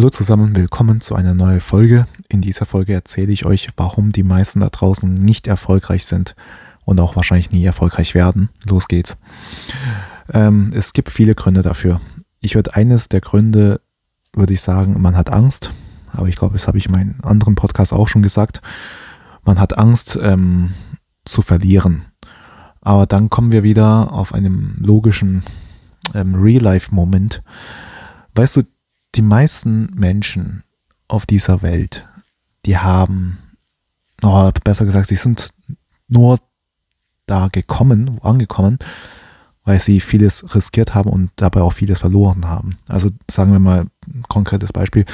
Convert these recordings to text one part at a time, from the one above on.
Hallo zusammen, willkommen zu einer neuen Folge. In dieser Folge erzähle ich euch, warum die meisten da draußen nicht erfolgreich sind und auch wahrscheinlich nie erfolgreich werden. Los geht's. Ähm, es gibt viele Gründe dafür. Ich würde eines der Gründe, würde ich sagen, man hat Angst. Aber ich glaube, das habe ich in meinem anderen Podcast auch schon gesagt. Man hat Angst ähm, zu verlieren. Aber dann kommen wir wieder auf einem logischen ähm, Real-Life-Moment. Weißt du, die meisten Menschen auf dieser Welt, die haben, oh, besser gesagt, sie sind nur da gekommen, angekommen, weil sie vieles riskiert haben und dabei auch vieles verloren haben. Also sagen wir mal ein konkretes Beispiel.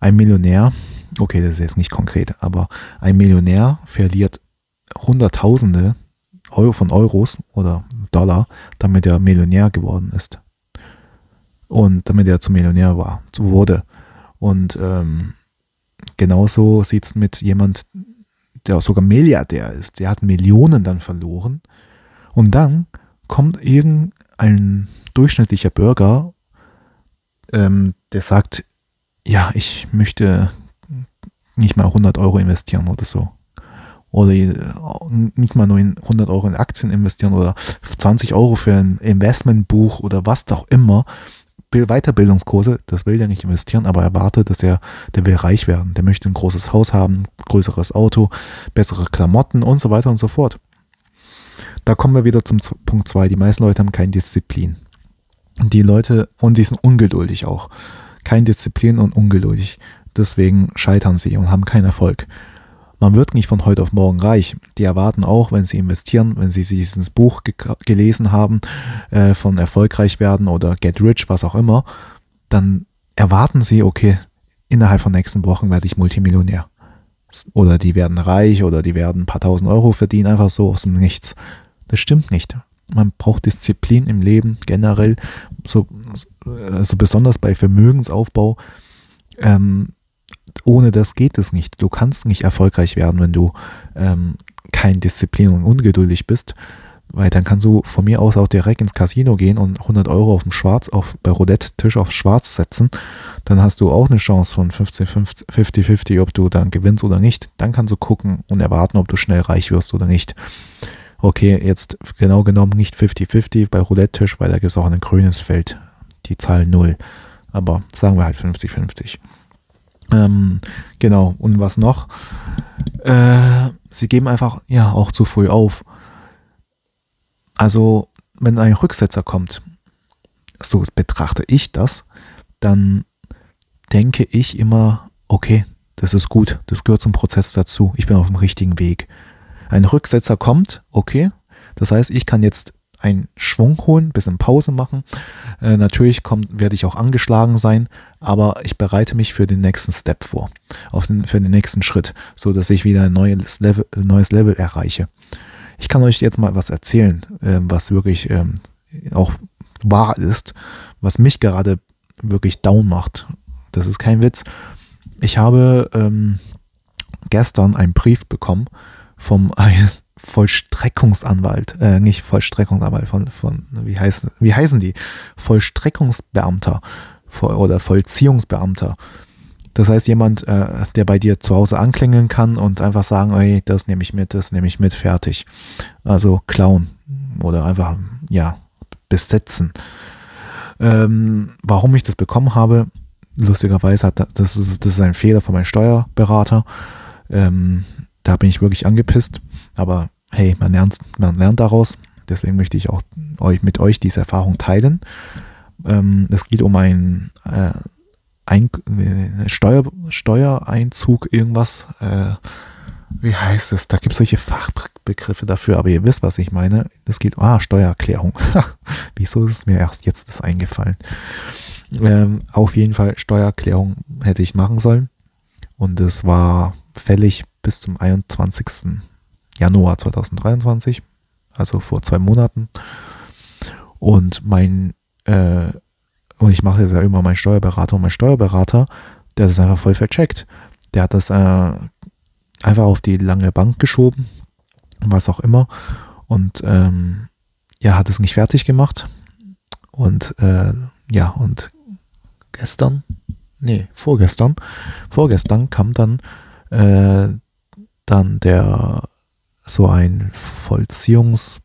Ein Millionär, okay, das ist jetzt nicht konkret, aber ein Millionär verliert Hunderttausende Euro von Euros oder Dollar, damit er Millionär geworden ist und damit er zum Millionär war, wurde. Und ähm, genauso sieht es mit jemand, der sogar Milliardär ist. Der hat Millionen dann verloren. Und dann kommt irgendein durchschnittlicher Bürger, ähm, der sagt, ja, ich möchte nicht mal 100 Euro investieren oder so. Oder äh, nicht mal nur in 100 Euro in Aktien investieren oder 20 Euro für ein Investmentbuch oder was auch immer. Weiterbildungskurse, das will der nicht investieren, aber er erwartet, dass er, der will reich werden. Der möchte ein großes Haus haben, größeres Auto, bessere Klamotten und so weiter und so fort. Da kommen wir wieder zum Punkt 2. Die meisten Leute haben keine Disziplin. Die Leute, und sie sind ungeduldig auch. Keine Disziplin und ungeduldig. Deswegen scheitern sie und haben keinen Erfolg. Man wird nicht von heute auf morgen reich. Die erwarten auch, wenn sie investieren, wenn sie dieses Buch ge gelesen haben, äh, von erfolgreich werden oder get rich, was auch immer, dann erwarten sie, okay, innerhalb von nächsten Wochen werde ich Multimillionär. Oder die werden reich oder die werden ein paar tausend Euro verdienen, einfach so aus dem Nichts. Das stimmt nicht. Man braucht Disziplin im Leben generell, so, also besonders bei Vermögensaufbau. Ähm, ohne das geht es nicht. Du kannst nicht erfolgreich werden, wenn du ähm, kein Disziplin und ungeduldig bist, weil dann kannst du von mir aus auch direkt ins Casino gehen und 100 Euro auf dem Schwarz, auf, bei Roulette-Tisch auf Schwarz setzen. Dann hast du auch eine Chance von 50-50, ob du dann gewinnst oder nicht. Dann kannst du gucken und erwarten, ob du schnell reich wirst oder nicht. Okay, jetzt genau genommen nicht 50-50 bei Roulette-Tisch, weil da gibt es auch ein grünes Feld, die Zahl 0. Aber sagen wir halt 50-50. Ähm, genau, und was noch? Äh, sie geben einfach, ja, auch zu früh auf. Also, wenn ein Rücksetzer kommt, so betrachte ich das, dann denke ich immer, okay, das ist gut, das gehört zum Prozess dazu, ich bin auf dem richtigen Weg. Ein Rücksetzer kommt, okay, das heißt, ich kann jetzt einen Schwung holen, ein bisschen Pause machen. Äh, natürlich kommt, werde ich auch angeschlagen sein, aber ich bereite mich für den nächsten Step vor, auf den, für den nächsten Schritt, so dass ich wieder ein neues Level, neues Level erreiche. Ich kann euch jetzt mal was erzählen, äh, was wirklich ähm, auch wahr ist, was mich gerade wirklich down macht. Das ist kein Witz. Ich habe ähm, gestern einen Brief bekommen vom Vollstreckungsanwalt, äh, nicht Vollstreckungsanwalt, von, von wie, heißen, wie heißen die? Vollstreckungsbeamter oder Vollziehungsbeamter. Das heißt, jemand, äh, der bei dir zu Hause anklingeln kann und einfach sagen, ey, das nehme ich mit, das nehme ich mit, fertig. Also klauen oder einfach, ja, besetzen. Ähm, warum ich das bekommen habe, lustigerweise hat das ist, das ist ein Fehler von meinem Steuerberater. Ähm, da bin ich wirklich angepisst. Aber hey, man lernt, man lernt daraus. Deswegen möchte ich auch euch, mit euch diese Erfahrung teilen. Ähm, es geht um ein, äh, ein äh, Steuer, Steuereinzug, irgendwas. Äh, wie heißt es? Da gibt es solche Fachbegriffe dafür, aber ihr wisst, was ich meine. Es geht, ah, Steuererklärung. Wieso ist es mir erst jetzt das eingefallen? Ähm, auf jeden Fall, Steuererklärung hätte ich machen sollen. Und es war fällig bis zum 21. Januar 2023, also vor zwei Monaten. Und mein, äh, und ich mache jetzt ja immer meinen Steuerberater und mein Steuerberater, der das einfach voll vercheckt. Der hat das äh, einfach auf die lange Bank geschoben, was auch immer. Und ähm, ja, hat es nicht fertig gemacht. Und äh, ja, und gestern, nee, vorgestern, vorgestern kam dann, äh, dann der, so ein Vollziehungstyp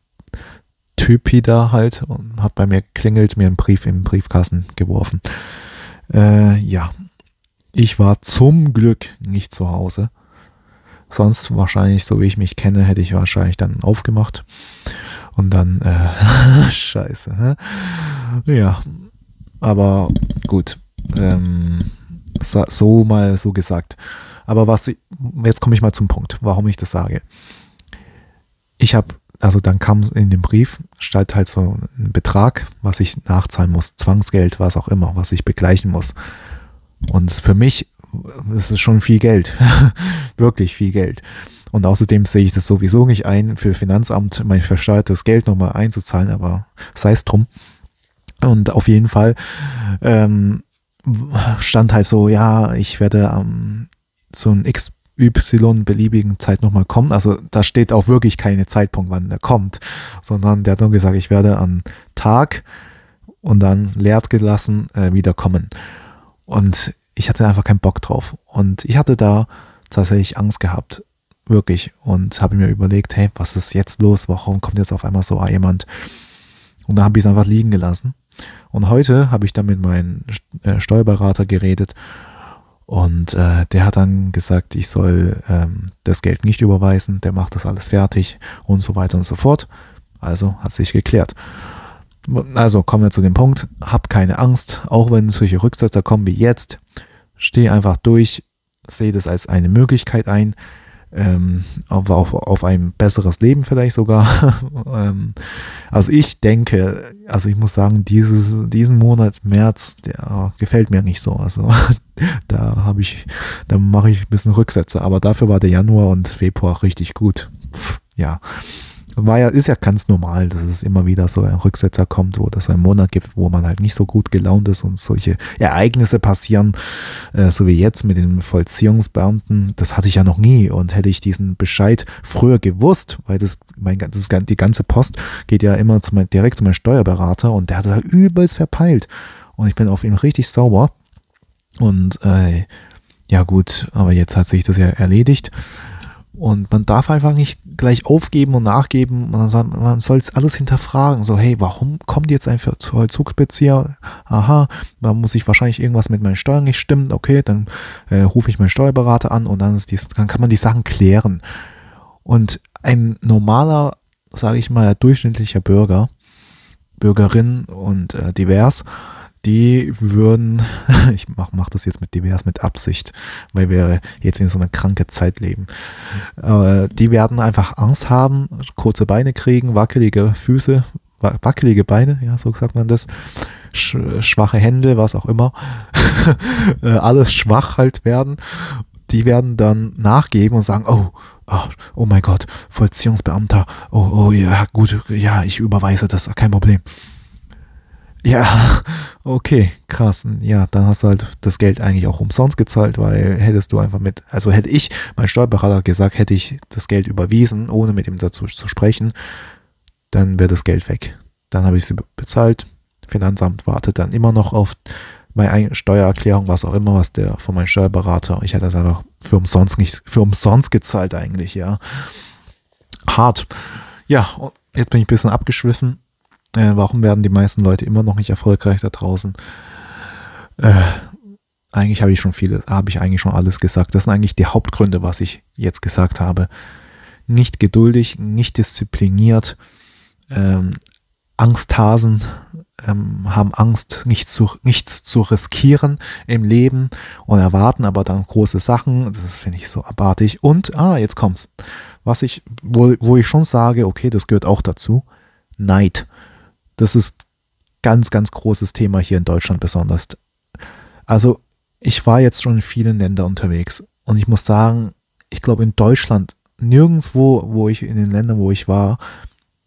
da halt und hat bei mir klingelt, mir einen Brief im Briefkasten geworfen. Äh, ja, ich war zum Glück nicht zu Hause. Sonst wahrscheinlich, so wie ich mich kenne, hätte ich wahrscheinlich dann aufgemacht. Und dann, äh, scheiße. Hä? Ja, aber gut. Ähm, so mal so gesagt. Aber was, jetzt komme ich mal zum Punkt, warum ich das sage. Ich habe, also dann kam in dem Brief, stand halt so ein Betrag, was ich nachzahlen muss, Zwangsgeld, was auch immer, was ich begleichen muss. Und für mich ist schon viel Geld. Wirklich viel Geld. Und außerdem sehe ich das sowieso nicht ein, für Finanzamt mein versteuertes Geld nochmal einzuzahlen, aber sei es drum. Und auf jeden Fall ähm, stand halt so, ja, ich werde am so ein XY beliebigen Zeit nochmal kommen. Also da steht auch wirklich keine Zeitpunkt, wann der kommt, sondern der hat nur gesagt, ich werde am Tag und dann leert gelassen äh, wieder kommen. Und ich hatte einfach keinen Bock drauf. Und ich hatte da tatsächlich Angst gehabt, wirklich. Und habe mir überlegt, hey, was ist jetzt los? Warum kommt jetzt auf einmal so jemand? Und da habe ich es einfach liegen gelassen. Und heute habe ich dann mit meinem äh, Steuerberater geredet und äh, der hat dann gesagt, ich soll ähm, das Geld nicht überweisen, der macht das alles fertig und so weiter und so fort. Also hat sich geklärt. Also kommen wir zu dem Punkt, hab keine Angst, auch wenn solche Rücksetzer kommen wie jetzt, steh einfach durch, sehe das als eine Möglichkeit ein, ähm, auf, auf, ein besseres Leben vielleicht sogar. ähm, also ich denke, also ich muss sagen, dieses, diesen Monat März, der gefällt mir nicht so. Also da habe ich, da mache ich ein bisschen Rücksätze, aber dafür war der Januar und Februar richtig gut. Ja war ja, ist ja ganz normal, dass es immer wieder so ein Rücksetzer kommt oder so ein Monat gibt, wo man halt nicht so gut gelaunt ist und solche Ereignisse passieren, äh, so wie jetzt mit den Vollziehungsbeamten. Das hatte ich ja noch nie und hätte ich diesen Bescheid früher gewusst, weil das, mein, das die ganze Post geht ja immer zu mein, direkt zu meinem Steuerberater und der hat da übelst verpeilt und ich bin auf ihn richtig sauer und äh, ja gut, aber jetzt hat sich das ja erledigt. Und man darf einfach nicht gleich aufgeben und nachgeben. Man soll es alles hinterfragen. So, hey, warum kommt jetzt ein Vollzugsbezieher? Aha, da muss ich wahrscheinlich irgendwas mit meinen Steuern nicht stimmen. Okay, dann äh, rufe ich meinen Steuerberater an und dann, dies, dann kann man die Sachen klären. Und ein normaler, sage ich mal, durchschnittlicher Bürger, Bürgerin und äh, divers, die würden, ich mache mach das jetzt mit divers mit Absicht, weil wir jetzt in so einer kranke Zeit leben, äh, die werden einfach Angst haben, kurze Beine kriegen, wackelige Füße, wackelige Beine, ja, so sagt man das, sch schwache Hände, was auch immer, äh, alles schwach halt werden. Die werden dann nachgeben und sagen, oh, oh, oh mein Gott, Vollziehungsbeamter, oh, oh, ja, gut, ja, ich überweise das, kein Problem. Ja, okay, krass. Ja, dann hast du halt das Geld eigentlich auch umsonst gezahlt, weil hättest du einfach mit, also hätte ich, mein Steuerberater gesagt, hätte ich das Geld überwiesen, ohne mit ihm dazu zu sprechen, dann wäre das Geld weg. Dann habe ich es bezahlt. Finanzamt wartet dann immer noch auf meine Steuererklärung, was auch immer, was der von meinem Steuerberater, ich hätte das einfach für umsonst nicht, für umsonst gezahlt eigentlich, ja. Hart. Ja, jetzt bin ich ein bisschen abgeschwiffen äh, warum werden die meisten Leute immer noch nicht erfolgreich da draußen? Äh, eigentlich habe ich schon viele, habe ich eigentlich schon alles gesagt. Das sind eigentlich die Hauptgründe, was ich jetzt gesagt habe. Nicht geduldig, nicht diszipliniert, ähm, Angsthasen ähm, haben Angst, nichts zu, nichts zu riskieren im Leben und erwarten aber dann große Sachen. Das finde ich so abartig. Und, ah, jetzt kommt's. Was ich, wo, wo ich schon sage, okay, das gehört auch dazu. Neid. Das ist ganz, ganz großes Thema hier in Deutschland besonders. Also ich war jetzt schon in vielen Ländern unterwegs und ich muss sagen, ich glaube in Deutschland, nirgendwo, wo ich in den Ländern, wo ich war,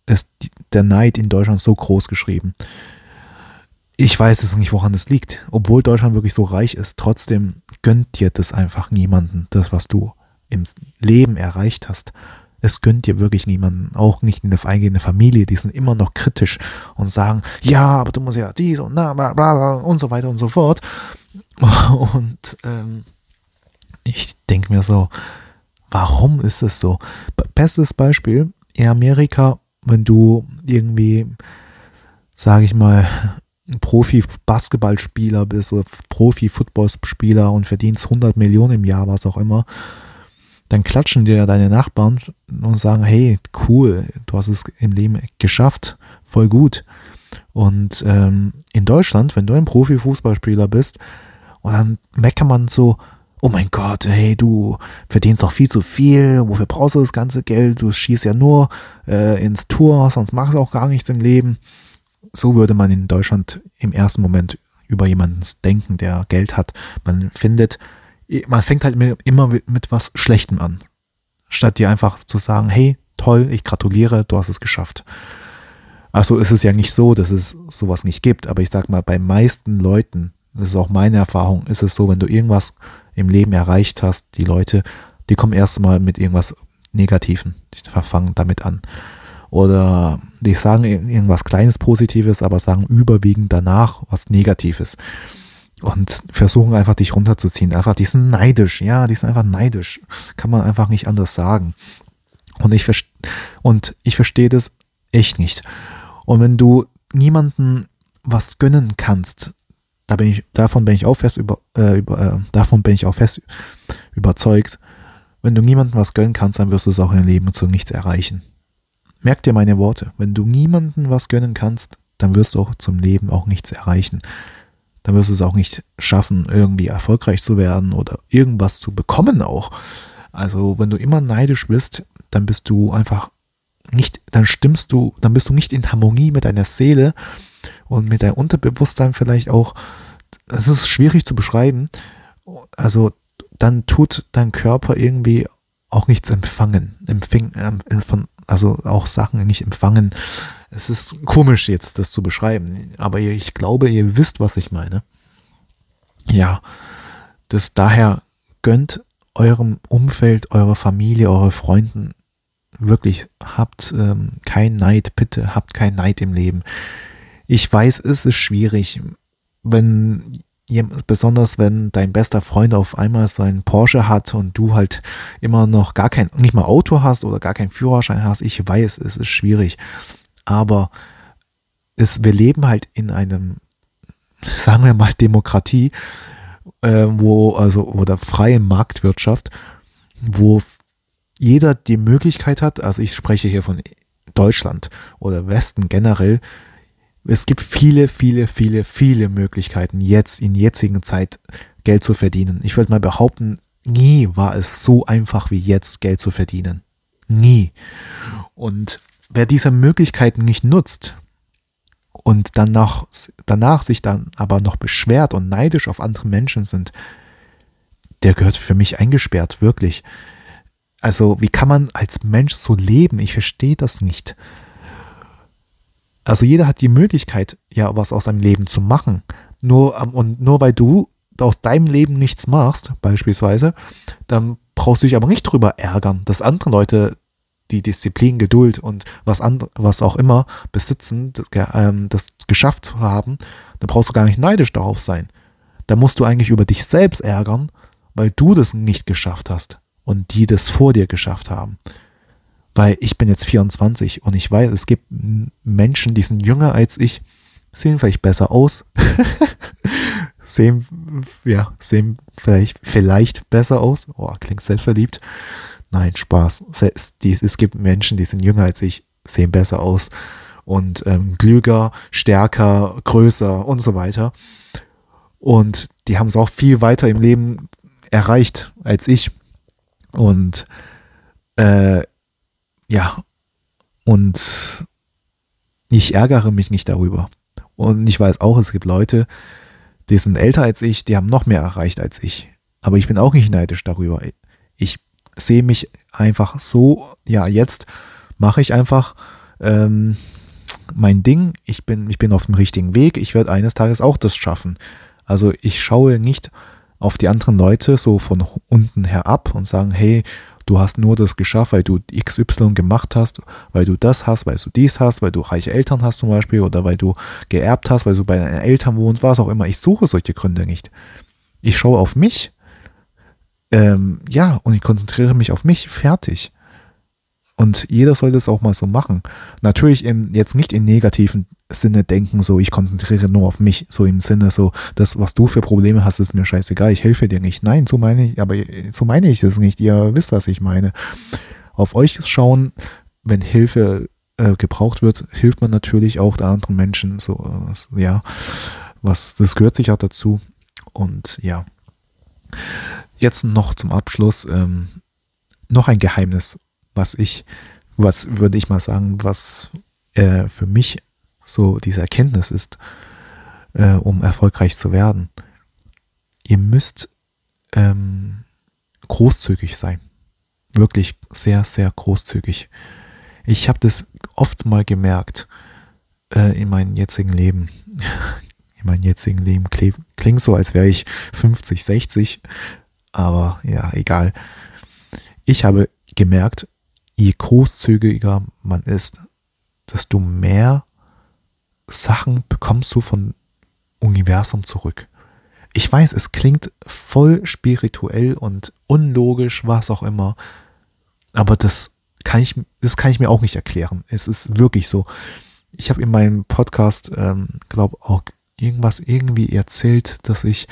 ist der Neid in Deutschland so groß geschrieben. Ich weiß es nicht, woran es liegt. Obwohl Deutschland wirklich so reich ist, trotzdem gönnt dir das einfach niemanden, das, was du im Leben erreicht hast. Es gönnt dir wirklich niemanden, auch nicht in der eingehende Familie, die sind immer noch kritisch und sagen, ja, aber du musst ja dies und na, bla, bla, und so weiter und so fort. Und ähm, ich denke mir so, warum ist es so? Bestes Beispiel, in Amerika, wenn du irgendwie, sage ich mal, ein Profi-Basketballspieler bist oder Profi-Footballspieler und verdienst 100 Millionen im Jahr, was auch immer, dann klatschen dir deine Nachbarn und sagen, hey, cool, du hast es im Leben geschafft, voll gut. Und ähm, in Deutschland, wenn du ein Profi-Fußballspieler bist, und dann meckert man so, oh mein Gott, hey, du verdienst doch viel zu viel, wofür brauchst du das ganze Geld? Du schießt ja nur äh, ins Tor, sonst machst du auch gar nichts im Leben. So würde man in Deutschland im ersten Moment über jemanden denken, der Geld hat. Man findet, man fängt halt immer mit was Schlechtem an. Statt dir einfach zu sagen, hey, toll, ich gratuliere, du hast es geschafft. Also ist es ja nicht so, dass es sowas nicht gibt, aber ich sag mal, bei meisten Leuten, das ist auch meine Erfahrung, ist es so, wenn du irgendwas im Leben erreicht hast, die Leute, die kommen erst mal mit irgendwas Negativen, die fangen damit an. Oder die sagen irgendwas Kleines Positives, aber sagen überwiegend danach was Negatives und versuchen einfach dich runterzuziehen. Einfach, die sind neidisch, ja, die sind einfach neidisch. Kann man einfach nicht anders sagen. Und ich, und ich verstehe das echt nicht. Und wenn du niemanden was gönnen kannst, da bin ich, davon bin ich auch fest über, äh, über äh, davon bin ich auch fest überzeugt, wenn du niemandem was gönnen kannst, dann wirst du es auch im Leben zu nichts erreichen. Merk dir meine Worte. Wenn du niemandem was gönnen kannst, dann wirst du auch zum Leben auch nichts erreichen dann wirst du es auch nicht schaffen, irgendwie erfolgreich zu werden oder irgendwas zu bekommen auch. Also wenn du immer neidisch bist, dann bist du einfach nicht, dann stimmst du, dann bist du nicht in Harmonie mit deiner Seele und mit deinem Unterbewusstsein vielleicht auch. Es ist schwierig zu beschreiben. Also dann tut dein Körper irgendwie auch nichts empfangen, empfing, also auch Sachen nicht empfangen, es ist komisch jetzt, das zu beschreiben, aber ich glaube, ihr wisst, was ich meine. Ja, das daher gönnt eurem Umfeld, eurer Familie, eure Freunden wirklich, habt ähm, kein Neid, bitte habt kein Neid im Leben. Ich weiß, es ist schwierig, wenn besonders wenn dein bester Freund auf einmal so einen Porsche hat und du halt immer noch gar kein, nicht mal Auto hast oder gar keinen Führerschein hast. Ich weiß, es ist schwierig aber es, wir leben halt in einem, sagen wir mal, Demokratie, äh, wo, also, oder freie Marktwirtschaft, wo jeder die Möglichkeit hat, also ich spreche hier von Deutschland oder Westen generell, es gibt viele, viele, viele, viele Möglichkeiten, jetzt in jetzigen Zeit Geld zu verdienen. Ich würde mal behaupten, nie war es so einfach wie jetzt Geld zu verdienen. Nie. Und wer diese Möglichkeiten nicht nutzt und danach, danach sich dann aber noch beschwert und neidisch auf andere Menschen sind, der gehört für mich eingesperrt, wirklich. Also wie kann man als Mensch so leben? Ich verstehe das nicht. Also jeder hat die Möglichkeit, ja, was aus seinem Leben zu machen. Nur, ähm, und nur weil du aus deinem Leben nichts machst, beispielsweise, dann brauchst du dich aber nicht drüber ärgern, dass andere Leute die Disziplin, Geduld und was, was auch immer besitzen, ähm, das geschafft zu haben, dann brauchst du gar nicht neidisch darauf sein. Da musst du eigentlich über dich selbst ärgern, weil du das nicht geschafft hast und die das vor dir geschafft haben. Weil ich bin jetzt 24 und ich weiß, es gibt Menschen, die sind jünger als ich, sehen vielleicht besser aus, sehen, ja, sehen vielleicht, vielleicht besser aus. Oh, klingt selbstverliebt. Nein, Spaß. Es gibt Menschen, die sind jünger als ich, sehen besser aus und ähm, klüger, stärker, größer und so weiter. Und die haben es auch viel weiter im Leben erreicht als ich. Und äh, ja, und ich ärgere mich nicht darüber. Und ich weiß auch, es gibt Leute, die sind älter als ich, die haben noch mehr erreicht als ich. Aber ich bin auch nicht neidisch darüber. Ich sehe mich einfach so, ja, jetzt mache ich einfach ähm, mein Ding, ich bin, ich bin auf dem richtigen Weg, ich werde eines Tages auch das schaffen. Also ich schaue nicht auf die anderen Leute so von unten herab und sagen, hey, du hast nur das geschafft, weil du XY gemacht hast, weil du das hast, weil du dies hast, weil du reiche Eltern hast zum Beispiel oder weil du geerbt hast, weil du bei deinen Eltern wohnst, was auch immer. Ich suche solche Gründe nicht. Ich schaue auf mich. Ähm, ja, und ich konzentriere mich auf mich. Fertig. Und jeder sollte es auch mal so machen. Natürlich in, jetzt nicht in negativen Sinne denken, so ich konzentriere nur auf mich, so im Sinne so, das, was du für Probleme hast, ist mir scheißegal, ich helfe dir nicht. Nein, so meine ich, aber so meine ich es nicht. Ihr wisst, was ich meine. Auf euch schauen, wenn Hilfe äh, gebraucht wird, hilft man natürlich auch der anderen Menschen. So, äh, ja, was, das gehört sich auch dazu. Und ja. Jetzt noch zum Abschluss ähm, noch ein Geheimnis, was ich, was würde ich mal sagen, was äh, für mich so diese Erkenntnis ist, äh, um erfolgreich zu werden. Ihr müsst ähm, großzügig sein. Wirklich sehr, sehr großzügig. Ich habe das oft mal gemerkt äh, in meinem jetzigen Leben. In meinem jetzigen Leben klingt so, als wäre ich 50, 60, aber ja, egal. Ich habe gemerkt, je großzügiger man ist, desto mehr Sachen bekommst du von Universum zurück. Ich weiß, es klingt voll spirituell und unlogisch, was auch immer, aber das kann ich, das kann ich mir auch nicht erklären. Es ist wirklich so. Ich habe in meinem Podcast, ähm, glaube auch irgendwas irgendwie erzählt, dass ich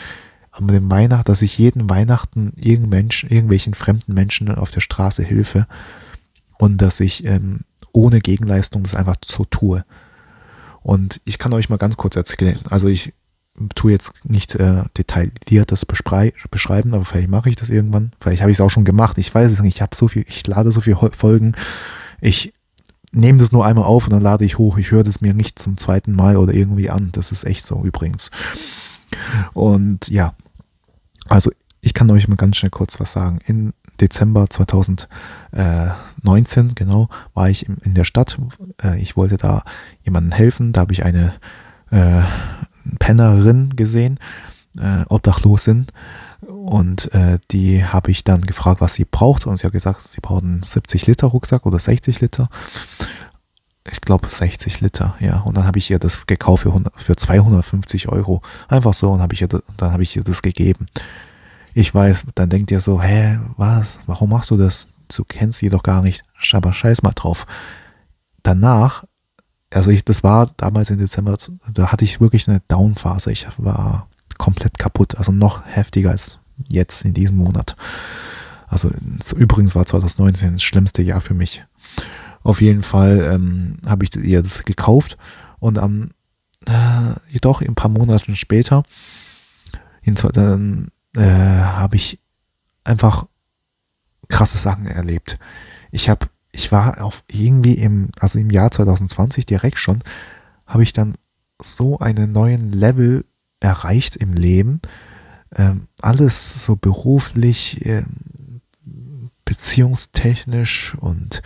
am dem Weihnachten, dass ich jeden Weihnachten irgendwelchen fremden Menschen auf der Straße hilfe und dass ich ähm, ohne Gegenleistung das einfach so tue. Und ich kann euch mal ganz kurz erzählen, also ich tue jetzt nicht äh, das beschreiben, aber vielleicht mache ich das irgendwann. Vielleicht habe ich es auch schon gemacht. Ich weiß es nicht. Ich habe so viel, ich lade so viele Folgen. Ich nehme das nur einmal auf und dann lade ich hoch. Ich höre das mir nicht zum zweiten Mal oder irgendwie an. Das ist echt so übrigens. Und ja, also ich kann euch mal ganz schnell kurz was sagen. In Dezember 2019, genau, war ich in der Stadt. Äh, ich wollte da jemandem helfen. Da habe ich eine äh, Pennerin gesehen, äh, Obdachlosin. Und äh, die habe ich dann gefragt, was sie braucht. Und sie hat gesagt, sie braucht einen 70 Liter Rucksack oder 60 Liter. Ich glaube 60 Liter, ja. Und dann habe ich ihr das gekauft für, 100, für 250 Euro. Einfach so. Und hab ich ihr, dann habe ich ihr das gegeben. Ich weiß, dann denkt ihr so, hä, was? Warum machst du das? Du kennst sie doch gar nicht. Aber scheiß mal drauf. Danach also ich, das war damals im Dezember, da hatte ich wirklich eine Downphase. Ich war komplett kaputt, also noch heftiger als jetzt in diesem Monat. Also übrigens war 2019 das schlimmste Jahr für mich. Auf jeden Fall ähm, habe ich ihr das gekauft und am äh, jedoch ein paar Monate später in, dann äh, habe ich einfach krasse Sachen erlebt. Ich habe ich war auf irgendwie im, also im Jahr 2020 direkt schon, habe ich dann so einen neuen Level erreicht im Leben. Ähm, alles so beruflich, ähm, beziehungstechnisch und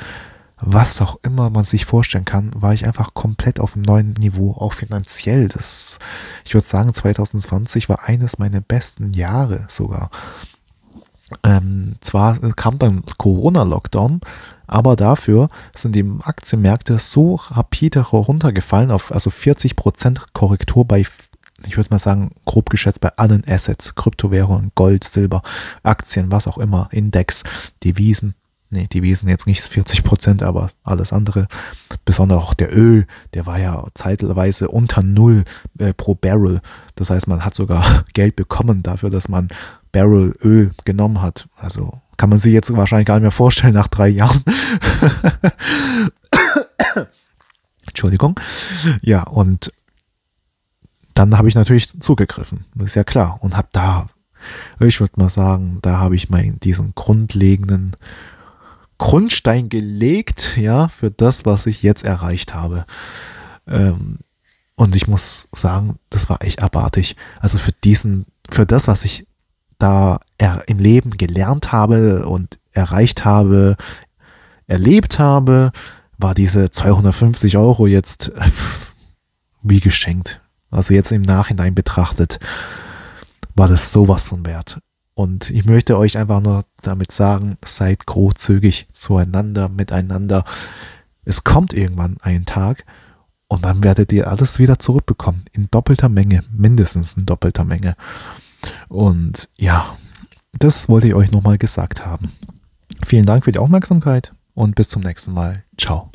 was auch immer man sich vorstellen kann, war ich einfach komplett auf einem neuen Niveau, auch finanziell. Das, ich würde sagen, 2020 war eines meiner besten Jahre sogar. Ähm, zwar kam dann Corona-Lockdown, aber dafür sind die Aktienmärkte so rapide runtergefallen auf also 40% Korrektur bei, ich würde mal sagen, grob geschätzt bei allen Assets, Kryptowährungen, Gold, Silber, Aktien, was auch immer, Index, Devisen. Nee, Devisen jetzt nicht 40%, aber alles andere. Besonders auch der Öl, der war ja zeitweise unter Null äh, pro Barrel. Das heißt, man hat sogar Geld bekommen dafür, dass man Barrel Öl genommen hat. Also kann man sich jetzt wahrscheinlich gar nicht mehr vorstellen nach drei Jahren. Entschuldigung. Ja, und dann habe ich natürlich zugegriffen. Das ist ja klar. Und habe da, ich würde mal sagen, da habe ich mal diesen grundlegenden Grundstein gelegt, ja, für das, was ich jetzt erreicht habe. Ähm, und ich muss sagen, das war echt abartig. Also für diesen, für das, was ich da im Leben gelernt habe und erreicht habe, erlebt habe, war diese 250 Euro jetzt wie geschenkt. Also jetzt im Nachhinein betrachtet, war das sowas von wert. Und ich möchte euch einfach nur damit sagen, seid großzügig zueinander, miteinander. Es kommt irgendwann ein Tag und dann werdet ihr alles wieder zurückbekommen. In doppelter Menge, mindestens in doppelter Menge. Und ja, das wollte ich euch nochmal gesagt haben. Vielen Dank für die Aufmerksamkeit und bis zum nächsten Mal. Ciao.